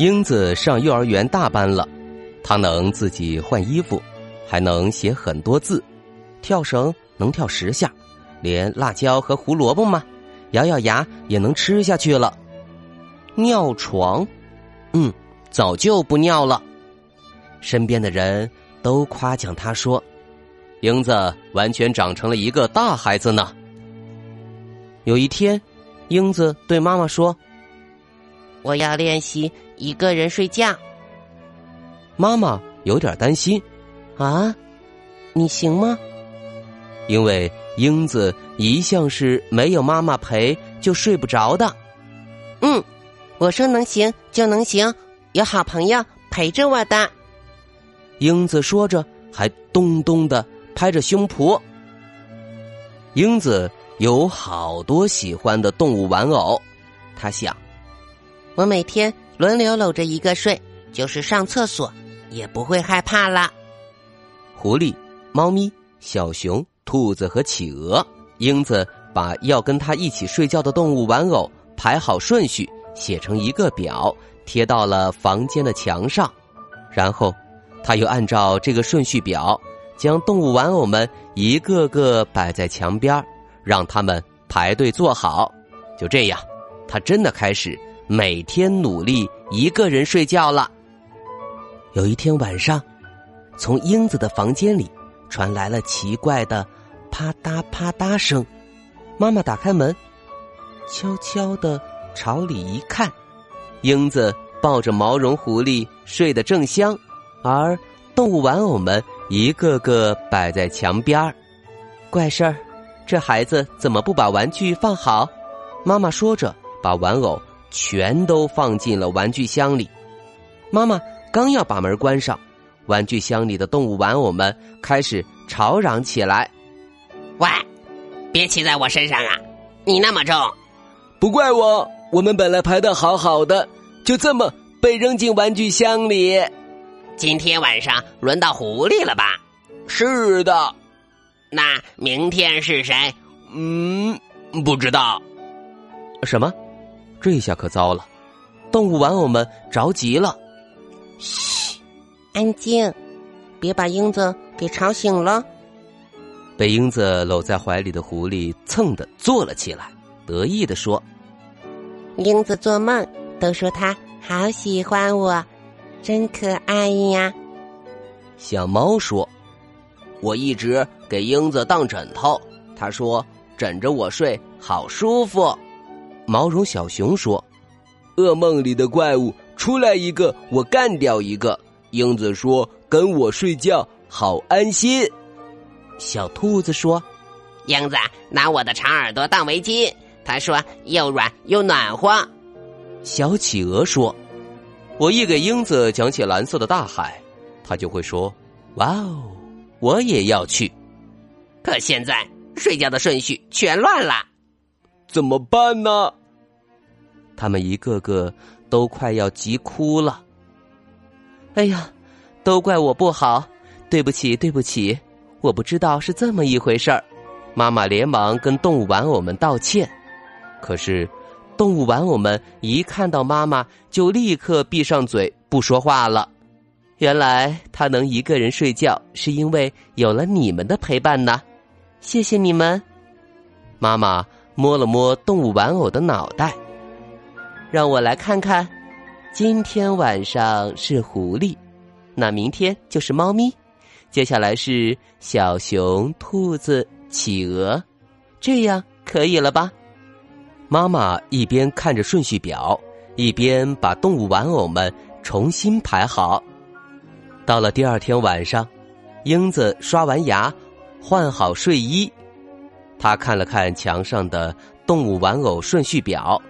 英子上幼儿园大班了，她能自己换衣服，还能写很多字，跳绳能跳十下，连辣椒和胡萝卜嘛，咬咬牙也能吃下去了。尿床，嗯，早就不尿了。身边的人都夸奖他说：“英子完全长成了一个大孩子呢。”有一天，英子对妈妈说：“我要练习。”一个人睡觉，妈妈有点担心，啊，你行吗？因为英子一向是没有妈妈陪就睡不着的。嗯，我说能行就能行，有好朋友陪着我的。英子说着，还咚咚的拍着胸脯。英子有好多喜欢的动物玩偶，她想，我每天。轮流搂着一个睡，就是上厕所也不会害怕了。狐狸、猫咪、小熊、兔子和企鹅，英子把要跟他一起睡觉的动物玩偶排好顺序，写成一个表，贴到了房间的墙上。然后，他又按照这个顺序表，将动物玩偶们一个个摆在墙边，让他们排队坐好。就这样，他真的开始。每天努力一个人睡觉了。有一天晚上，从英子的房间里传来了奇怪的啪嗒啪嗒声。妈妈打开门，悄悄的朝里一看，英子抱着毛绒狐狸睡得正香，而动物玩偶们一个个摆在墙边儿。怪事儿，这孩子怎么不把玩具放好？妈妈说着，把玩偶。全都放进了玩具箱里。妈妈刚要把门关上，玩具箱里的动物玩偶们开始吵嚷起来：“喂，别骑在我身上啊！你那么重，不怪我。我们本来排的好好的，就这么被扔进玩具箱里。今天晚上轮到狐狸了吧？是的。那明天是谁？嗯，不知道。什么？”这下可糟了，动物玩偶们着急了。嘘，安静，别把英子给吵醒了。被英子搂在怀里的狐狸蹭的坐了起来，得意的说：“英子做梦都说她好喜欢我，真可爱呀。”小猫说：“我一直给英子当枕头，她说枕着我睡好舒服。”毛绒小熊说：“噩梦里的怪物出来一个，我干掉一个。”英子说：“跟我睡觉好安心。”小兔子说：“英子拿我的长耳朵当围巾，他说又软又暖和。”小企鹅说：“我一给英子讲起蓝色的大海，他就会说：‘哇哦，我也要去。’可现在睡觉的顺序全乱了，怎么办呢？”他们一个个都快要急哭了。哎呀，都怪我不好，对不起，对不起，我不知道是这么一回事儿。妈妈连忙跟动物玩偶们道歉，可是动物玩偶们一看到妈妈，就立刻闭上嘴不说话了。原来他能一个人睡觉，是因为有了你们的陪伴呢。谢谢你们。妈妈摸了摸动物玩偶的脑袋。让我来看看，今天晚上是狐狸，那明天就是猫咪，接下来是小熊、兔子、企鹅，这样可以了吧？妈妈一边看着顺序表，一边把动物玩偶们重新排好。到了第二天晚上，英子刷完牙，换好睡衣，她看了看墙上的动物玩偶顺序表。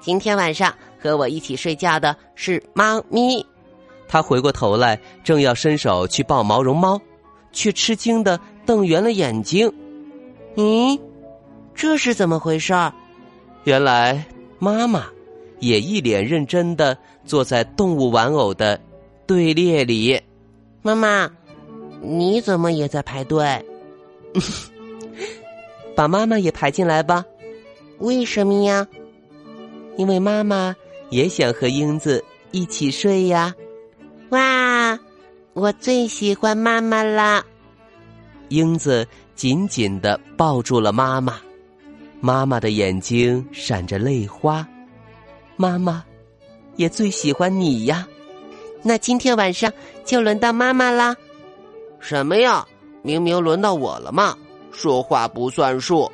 今天晚上和我一起睡觉的是猫咪。他回过头来，正要伸手去抱毛绒猫，却吃惊的瞪圆了眼睛。咦，这是怎么回事儿？原来妈妈也一脸认真的坐在动物玩偶的队列里。妈妈，你怎么也在排队？把妈妈也排进来吧。为什么呀？因为妈妈也想和英子一起睡呀。哇，我最喜欢妈妈了。英子紧紧的抱住了妈妈，妈妈的眼睛闪着泪花。妈妈也最喜欢你呀。那今天晚上就轮到妈妈啦。什么呀？明明轮到我了嘛！说话不算数。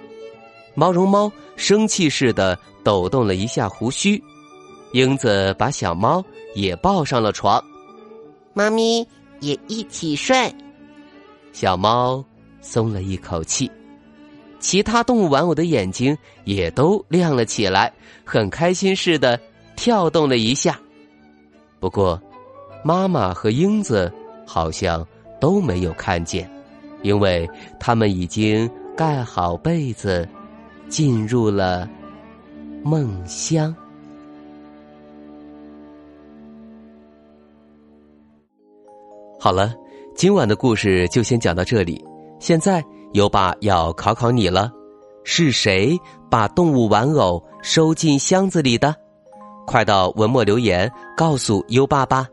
毛绒猫生气似的抖动了一下胡须。英子把小猫也抱上了床。妈咪也一起睡，小猫松了一口气，其他动物玩偶的眼睛也都亮了起来，很开心似的跳动了一下。不过，妈妈和英子好像都没有看见，因为他们已经盖好被子，进入了梦乡。好了，今晚的故事就先讲到这里。现在优爸要考考你了：是谁把动物玩偶收进箱子里的？快到文末留言告诉优爸吧。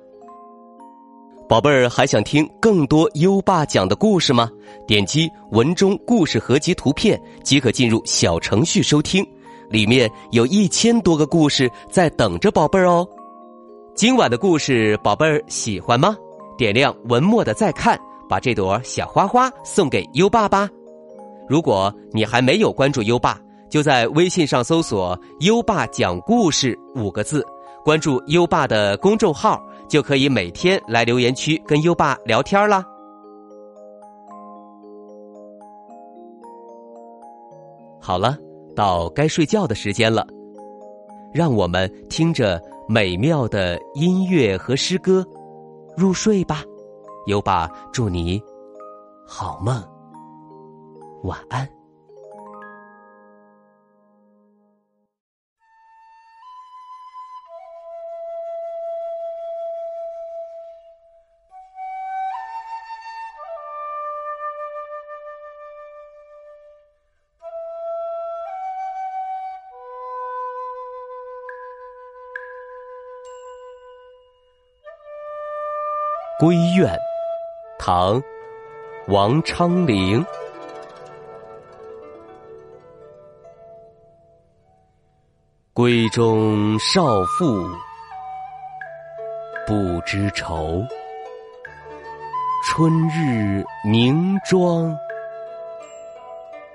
宝贝儿，还想听更多优爸讲的故事吗？点击文中故事合集图片即可进入小程序收听，里面有一千多个故事在等着宝贝儿哦。今晚的故事，宝贝儿喜欢吗？点亮文末的再看，把这朵小花花送给优爸吧。如果你还没有关注优爸，就在微信上搜索“优爸讲故事”五个字，关注优爸的公众号，就可以每天来留言区跟优爸聊天啦。好了，到该睡觉的时间了，让我们听着美妙的音乐和诗歌。入睡吧，优爸祝你好梦，晚安。闺怨，唐，王昌龄。闺中少妇不知愁，春日凝妆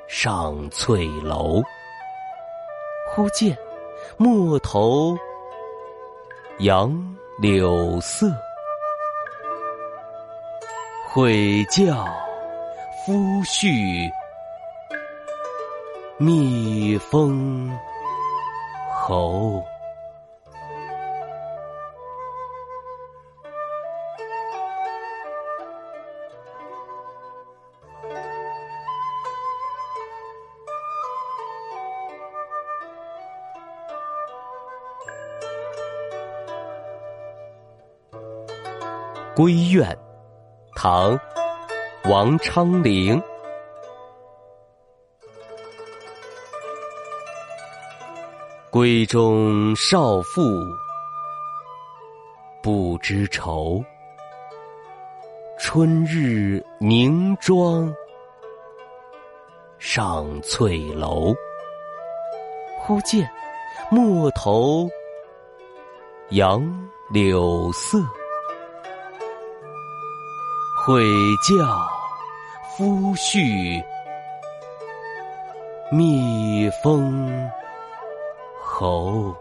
上翠楼。忽见陌头杨柳色。悔教夫婿觅封侯。闺怨。唐，王昌龄。闺中少妇不知愁，春日凝妆上翠楼。忽见陌头杨柳色。鬼叫夫婿觅封侯。